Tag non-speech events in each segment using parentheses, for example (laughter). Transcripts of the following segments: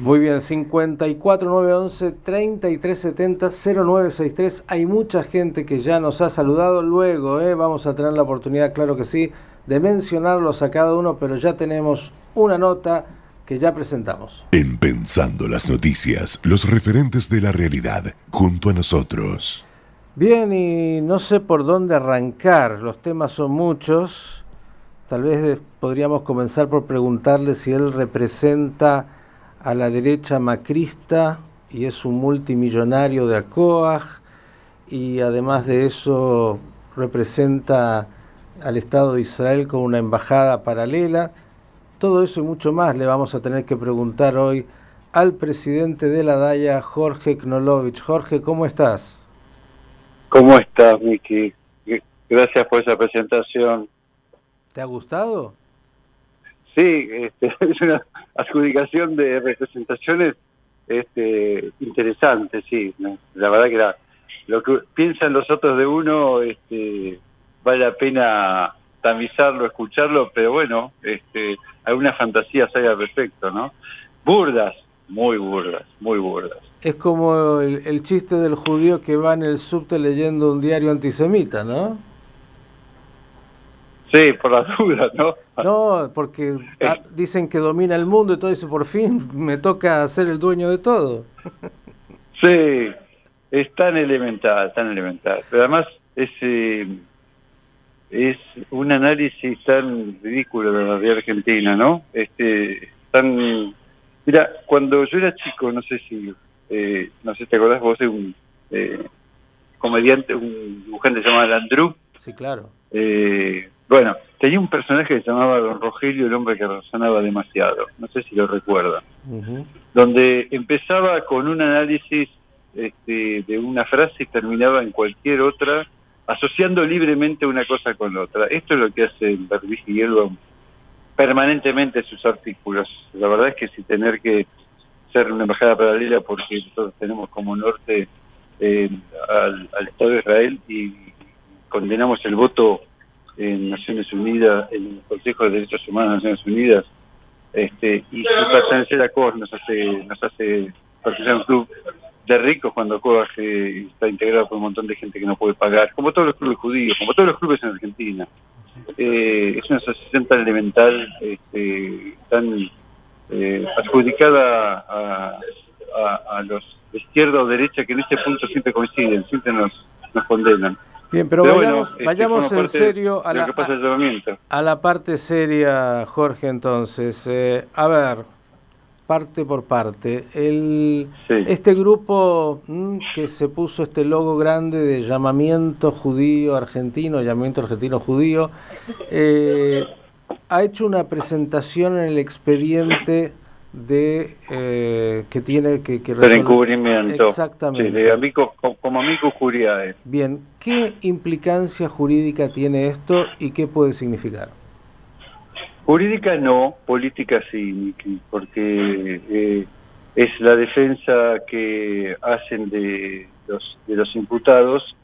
Muy bien, 54 911 3370 0963. Hay mucha gente que ya nos ha saludado. Luego eh, vamos a tener la oportunidad, claro que sí, de mencionarlos a cada uno, pero ya tenemos una nota que ya presentamos. En Pensando las Noticias, los referentes de la realidad, junto a nosotros. Bien, y no sé por dónde arrancar. Los temas son muchos. Tal vez podríamos comenzar por preguntarle si él representa a la derecha macrista y es un multimillonario de ACOAG y además de eso representa al Estado de Israel con una embajada paralela. Todo eso y mucho más le vamos a tener que preguntar hoy al presidente de la DAIA, Jorge Knolovich. Jorge, ¿cómo estás? ¿Cómo estás, Miki? Gracias por esa presentación. ¿Te ha gustado? Sí, este, (laughs) es una adjudicación de representaciones este, interesante, sí. La verdad que lo que piensan los otros de uno este, vale la pena tamizarlo, escucharlo, pero bueno, este, alguna fantasía salga perfecto, ¿no? Burdas, muy burdas, muy burdas. Es como el, el chiste del judío que va en el subte leyendo un diario antisemita, ¿no? Sí, por las dudas, ¿no? No, porque (laughs) dicen que domina el mundo y todo eso, por fin me toca ser el dueño de todo. (laughs) Sí, es tan elemental, tan elemental. Pero además es, eh, es un análisis tan ridículo de la realidad argentina, ¿no? Este, tan... Mira, cuando yo era chico, no sé si, eh, no sé te acordás vos de un eh, comediante, un dibujante llamado Landru. Sí, claro. Eh, bueno, tenía un personaje que se llamaba Don Rogelio, el hombre que razonaba demasiado, no sé si lo recuerdan, donde empezaba con un análisis este, de una frase y terminaba en cualquier otra, asociando libremente una cosa con otra. Esto es lo que hace Berbig y Gelbaum permanentemente en sus artículos. La verdad es que si tener que ser una embajada paralela porque nosotros tenemos como norte eh, al, al Estado de Israel y condenamos el voto en Naciones Unidas, en el Consejo de Derechos Humanos de Naciones Unidas, este, y su pertenecer a COAG nos hace, nos hace participar un club de ricos cuando COAG eh, está integrado por un montón de gente que no puede pagar, como todos los clubes judíos, como todos los clubes en Argentina. Eh, es una asociación tan elemental, este, tan eh, adjudicada a, a, los de izquierda o derecha que en este punto siempre coinciden, siempre nos, nos condenan. Bien, pero, vayamos, este, vayamos en serio a la, a, la parte seria, Jorge, entonces. Eh, a ver, parte por parte. El, Este grupo mm, que se puso este logo grande de llamamiento judío argentino, llamamiento argentino judío, eh, ha hecho una presentación en el expediente de eh, que tiene que, que resolver. encubrimiento. Exactamente. de amigo, como amigo Curiae. Bien, ¿qué implicancia jurídica tiene esto y qué puede significar? Jurídica no, política sí, porque eh, es la defensa que hacen de los, de los imputados,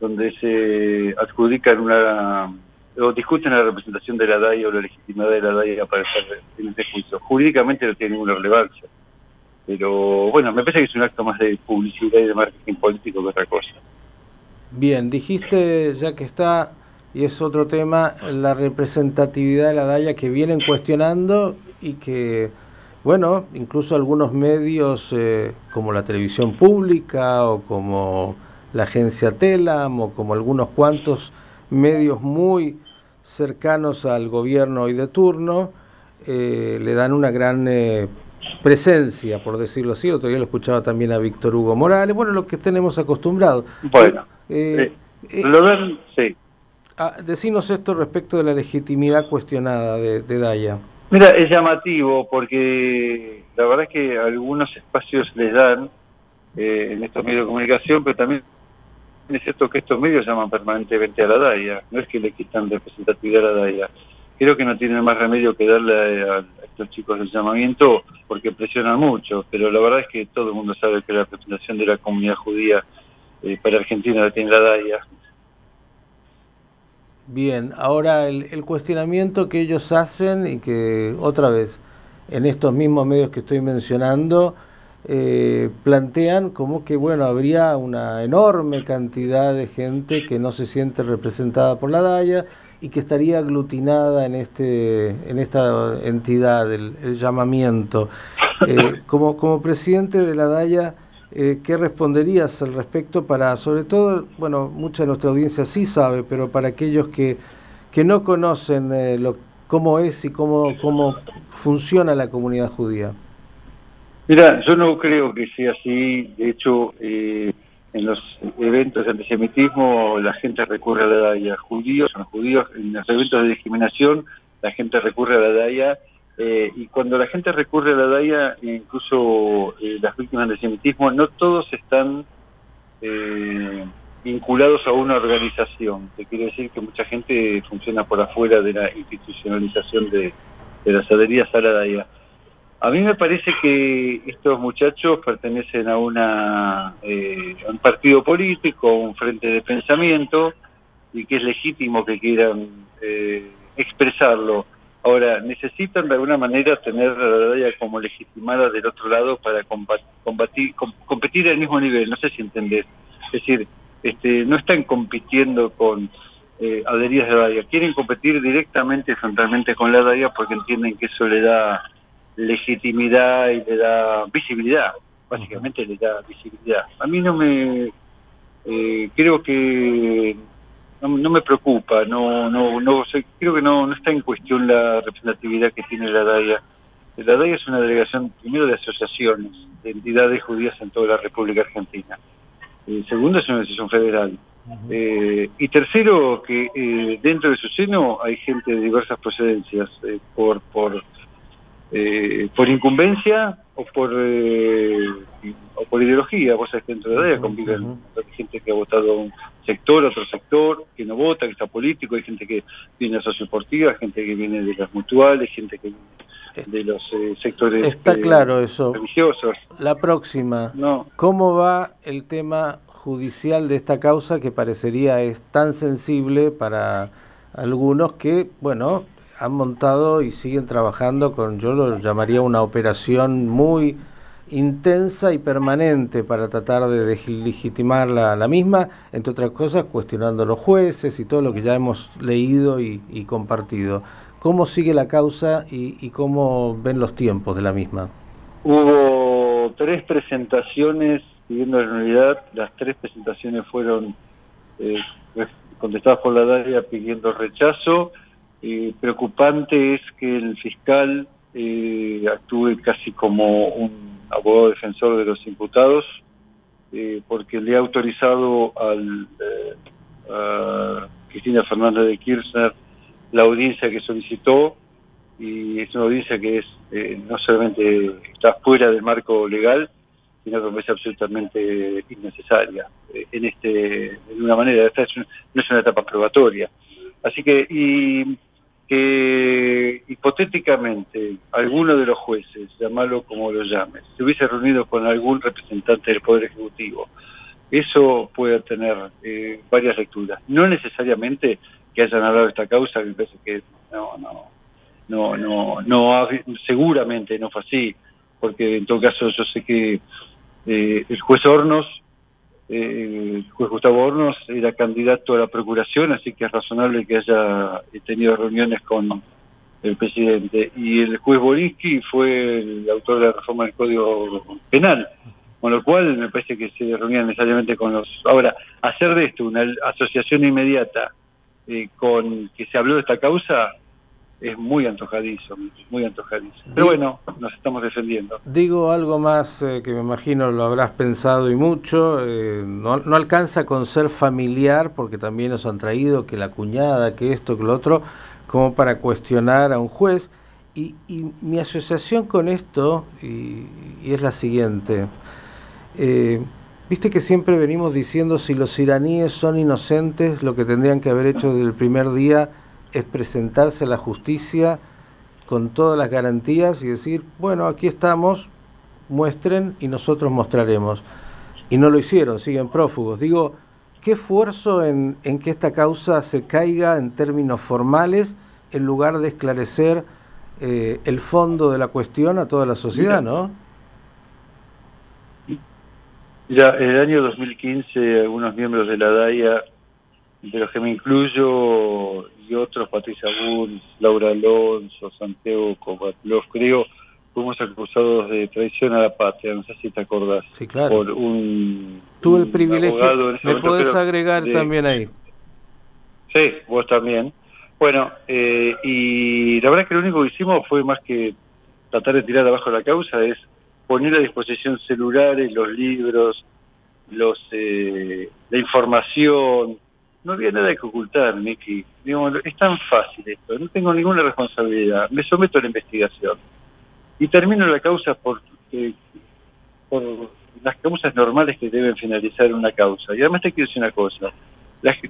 donde se adjudican una o discuten la representación de la DAIA o la legitimidad de la DAIA para estar en este juicio. Jurídicamente no tiene ninguna relevancia. Pero bueno, me parece que es un acto más de publicidad y de marketing político que otra cosa. Bien, dijiste ya que está, y es otro tema, la representatividad de la DAIA que vienen cuestionando y que, bueno, incluso algunos medios eh, como la televisión pública o como la agencia Telam o como algunos cuantos medios muy cercanos al gobierno hoy de turno eh, le dan una gran eh, presencia, por decirlo así. Otro día lo escuchaba también a Víctor Hugo Morales. Bueno, lo que tenemos acostumbrado. Bueno, eh, lo dan, sí. Ah, decinos esto respecto de la legitimidad cuestionada de, de Daya. Mira, es llamativo porque la verdad es que algunos espacios les dan en estos medios de comunicación, pero también es cierto que estos medios llaman permanentemente a la DAIA, no es que le quitan representatividad a la DAIA. Creo que no tienen más remedio que darle a, estos chicos el llamamiento porque presionan mucho, pero la verdad es que todo el mundo sabe que la representación de la comunidad judía eh, para Argentina la tiene la DAIA. Bien, ahora el, el, cuestionamiento que ellos hacen y que otra vez en estos mismos medios que estoy mencionando, eh, plantean como que bueno habría una enorme cantidad de gente que no se siente representada por la DAIA y que estaría aglutinada en este en esta entidad el, llamamiento. Eh, (laughs) como como presidente de la DAIA eh, ¿qué responderías al respecto para sobre todo bueno mucha de nuestra audiencia sí sabe pero para aquellos que que no conocen lo cómo es y cómo cómo funciona la comunidad judía Mira, yo no creo que sea así. De hecho, eh, en los eventos de antisemitismo la gente recurre a la DAIA. Judíos son judíos. En los eventos de discriminación la gente recurre a la DAIA. Eh, y cuando la gente recurre a la DAIA, incluso eh, las víctimas de antisemitismo, no todos están vinculados a una organización. Que quiere decir que mucha gente funciona por afuera de la institucionalización de, de las adheridas a la DAIA. A mí me parece que estos muchachos pertenecen a una eh, un partido político, un frente de pensamiento, y que es legítimo que quieran eh, expresarlo. Ahora, necesitan de alguna manera tener la DAIA como legitimada del otro lado para combatir, competir al mismo nivel, no sé si entendés. Es decir, este, no están compitiendo con eh, adheridas de DAIA, quieren competir directamente, frontalmente con la DAIA porque entienden que eso le da legitimidad y le da visibilidad, básicamente le da visibilidad. A mí no me, eh, creo que no, me preocupa, no, no, no creo que no, no está en cuestión la representatividad que tiene la DAIA. La DAIA es una delegación, primero, de asociaciones, de entidades judías en toda la República Argentina. Eh, segundo, es una decisión federal. Eh, y tercero, que dentro de su seno hay gente de diversas procedencias, por, por eh, por incumbencia o por eh, o por ideología. Vos sabés que dentro de la DEA conviven gente que ha votado un sector, otro sector, que no vota, que está político, hay gente que viene de socioportiva, gente que viene de las mutuales, gente que viene de los eh, sectores Está claro eso. religiosos. La próxima, no. ¿cómo va el tema judicial de esta causa que parecería es tan sensible para algunos que, bueno, han montado y siguen trabajando con, yo lo llamaría una operación muy intensa y permanente para tratar de legitimar la, la, misma, entre otras cosas cuestionando a los jueces y todo lo que ya hemos leído y, compartido. ¿Cómo sigue la causa y, cómo ven los tiempos de la misma? Hubo tres presentaciones siguiendo la unidad, las tres presentaciones fueron eh, contestadas por la DARIA pidiendo rechazo, eh, preocupante es que el fiscal eh, actúe casi como un abogado defensor de los imputados, eh, porque le ha autorizado al, a Cristina Fernández de Kirchner la audiencia que solicitó, y es una audiencia que es no solamente está fuera del marco legal, sino que es absolutamente innecesaria en este de una manera esta no es una etapa probatoria. Así que y que hipotéticamente alguno de los jueces, llamarlo como lo llames, se hubiese reunido con algún representante del Poder Ejecutivo, eso puede tener eh, varias lecturas. No necesariamente que hayan hablado de esta causa, me parece que no, no, no, no, no, seguramente no fue así, porque en todo caso yo sé que eh, el juez Hornos eh, el juez Gustavo Hornos era candidato a la procuración, así que es razonable que haya tenido reuniones con el presidente. Y el juez Boriski fue el autor de la reforma del Código Penal, con lo cual me parece que se reunían necesariamente con los... Ahora, hacer de esto una asociación inmediata eh, con que se habló de esta causa es muy antojadizo, muy antojadizo. Pero bueno, nos estamos defendiendo. Digo algo más eh, que me imagino lo habrás pensado y mucho, eh, no, no, alcanza con ser familiar, porque también nos han traído que la cuñada, que esto, que lo otro, como para cuestionar a un juez. Y, y mi asociación con esto, y, es la siguiente, eh, viste que siempre venimos diciendo si los iraníes son inocentes, lo que tendrían que haber hecho desde el primer día es presentarse a la justicia con todas las garantías y decir, bueno, aquí estamos, muestren y nosotros mostraremos. Y no lo hicieron, siguen prófugos. Digo, ¿qué esfuerzo en, que esta causa se caiga en términos formales en lugar de esclarecer eh, el fondo de la cuestión a toda la sociedad, ¿no? Ya, en el año 2015 algunos miembros de la DAIA, de los que me incluyo, y otros, Patricia Bunz, Laura Alonso, Santiago los creo, fuimos acusados de traición a la patria, no sé si te acordás. Sí, claro. Por un, Tuve el privilegio, me podés agregar también ahí. Sí, vos también. Bueno, eh, y la verdad es que lo único que hicimos fue más que tratar de tirar abajo la causa, es poner a disposición celulares, los libros, los eh, la información. No había nada que ocultar, Miki. es tan fácil esto, no tengo ninguna responsabilidad. Me someto a la investigación. Y termino la causa por, eh, por las causas normales que deben finalizar una causa. Y además te quiero decir una cosa.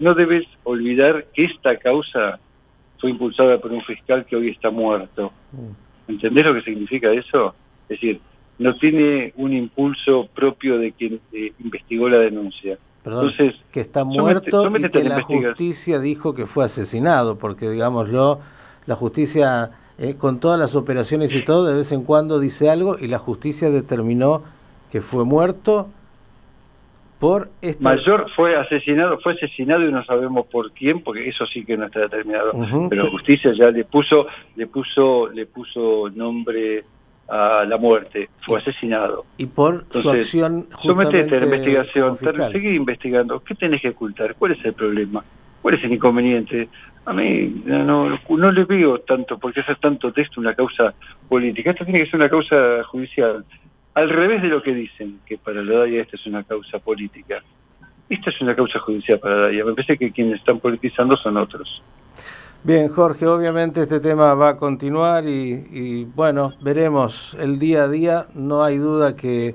no debes olvidar que esta causa fue impulsada por un fiscal que hoy está muerto. Mm. ¿Entendés lo que significa eso? Es decir, no tiene un impulso propio de quien eh, investigó la denuncia. Entonces, que está muerto y que la justicia dijo que fue asesinado, porque digámoslo, la justicia eh, con todas las operaciones y todo, de vez en cuando dice algo y la justicia determinó que fue muerto por esta... Mayor fue asesinado, fue asesinado y no sabemos por quién, porque eso sí que no está determinado. Pero la justicia ya le puso, le puso, le puso nombre a la muerte, fue asesinado. Y por su acción Sometete a la investigación, seguí investigando. ¿Qué tenés que ocultar? ¿Cuál es el problema? ¿Cuál es el inconveniente? A mí no, no le veo tanto, porque hacer tanto texto una causa política. Esto tiene que ser una causa judicial. Al revés de lo que dicen, que para la DAIA esta es una causa política. Esta es una causa judicial para la DAIA. Me parece que quienes están politizando son otros. Bien, Jorge, obviamente este tema va a continuar y, bueno, veremos el día a día. No hay duda que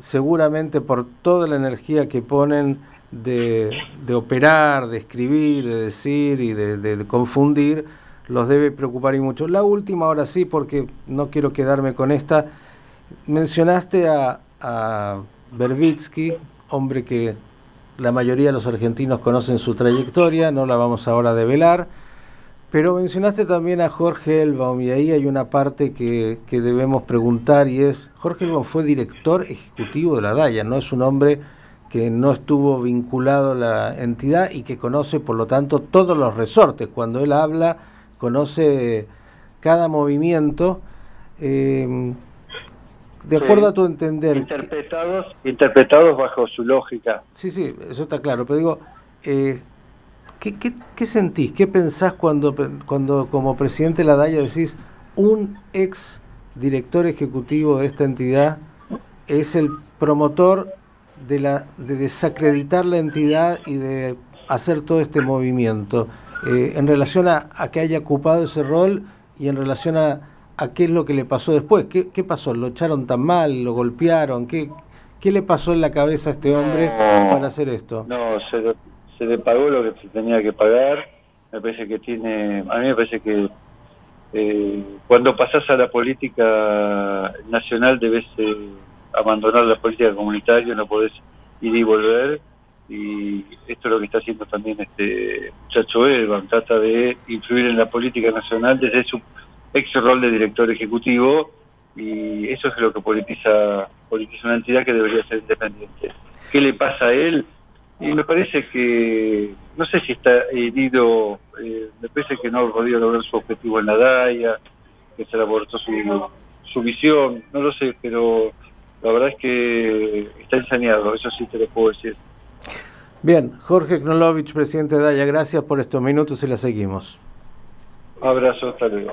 seguramente por toda la energía que ponen de, operar, de escribir, de decir y de, confundir, los debe preocupar y mucho. La última, ahora sí, porque no quiero quedarme con esta, mencionaste a, a Berbitsky, hombre que la mayoría de los argentinos conocen su trayectoria, no la vamos ahora a develar pero mencionaste también a Jorge Elbaum y ahí hay una parte que, que, debemos preguntar y es, Jorge Elbaum fue director ejecutivo de la DAIA, no es un hombre que no estuvo vinculado a la entidad y que conoce por lo tanto todos los resortes. Cuando él habla, conoce cada movimiento. Eh, de acuerdo a tu entender... Interpretados, interpretados bajo su lógica. Sí, sí, eso está claro, pero digo... Eh, ¿Qué, qué, sentís? ¿Qué pensás cuando, cuando como presidente de la DAIA decís un ex director ejecutivo de esta entidad es el promotor de, la, de desacreditar la entidad y de hacer todo este movimiento eh, en relación a, que haya ocupado ese rol y en relación a, a qué es lo que le pasó después? ¿Qué, ¿Qué pasó? ¿Lo echaron tan mal? ¿Lo golpearon? ¿Qué, ¿Qué le pasó en la cabeza a este hombre para hacer esto? No, se se le pagó lo que se tenía que pagar. Me parece que tiene, a mí me parece que eh, cuando pasas a la política nacional debes eh, abandonar la política comunitaria, no podés ir y volver. Y esto es lo que está haciendo también este muchacho Elban, trata de influir en la política nacional desde su ex rol de director ejecutivo y eso es lo que politiza, politiza una entidad que debería ser independiente. ¿Qué le pasa a él? Y me parece que, no sé si está herido, eh, me parece que no podía lograr su objetivo en la DAIA, que se le abortó su, su visión, no lo sé, pero la verdad es que está ensañado, eso sí te lo puedo decir. Bien, Jorge Knolovich, presidente de DAIA, gracias por estos minutos y la seguimos. Abrazo, hasta luego.